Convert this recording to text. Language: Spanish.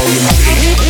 volume.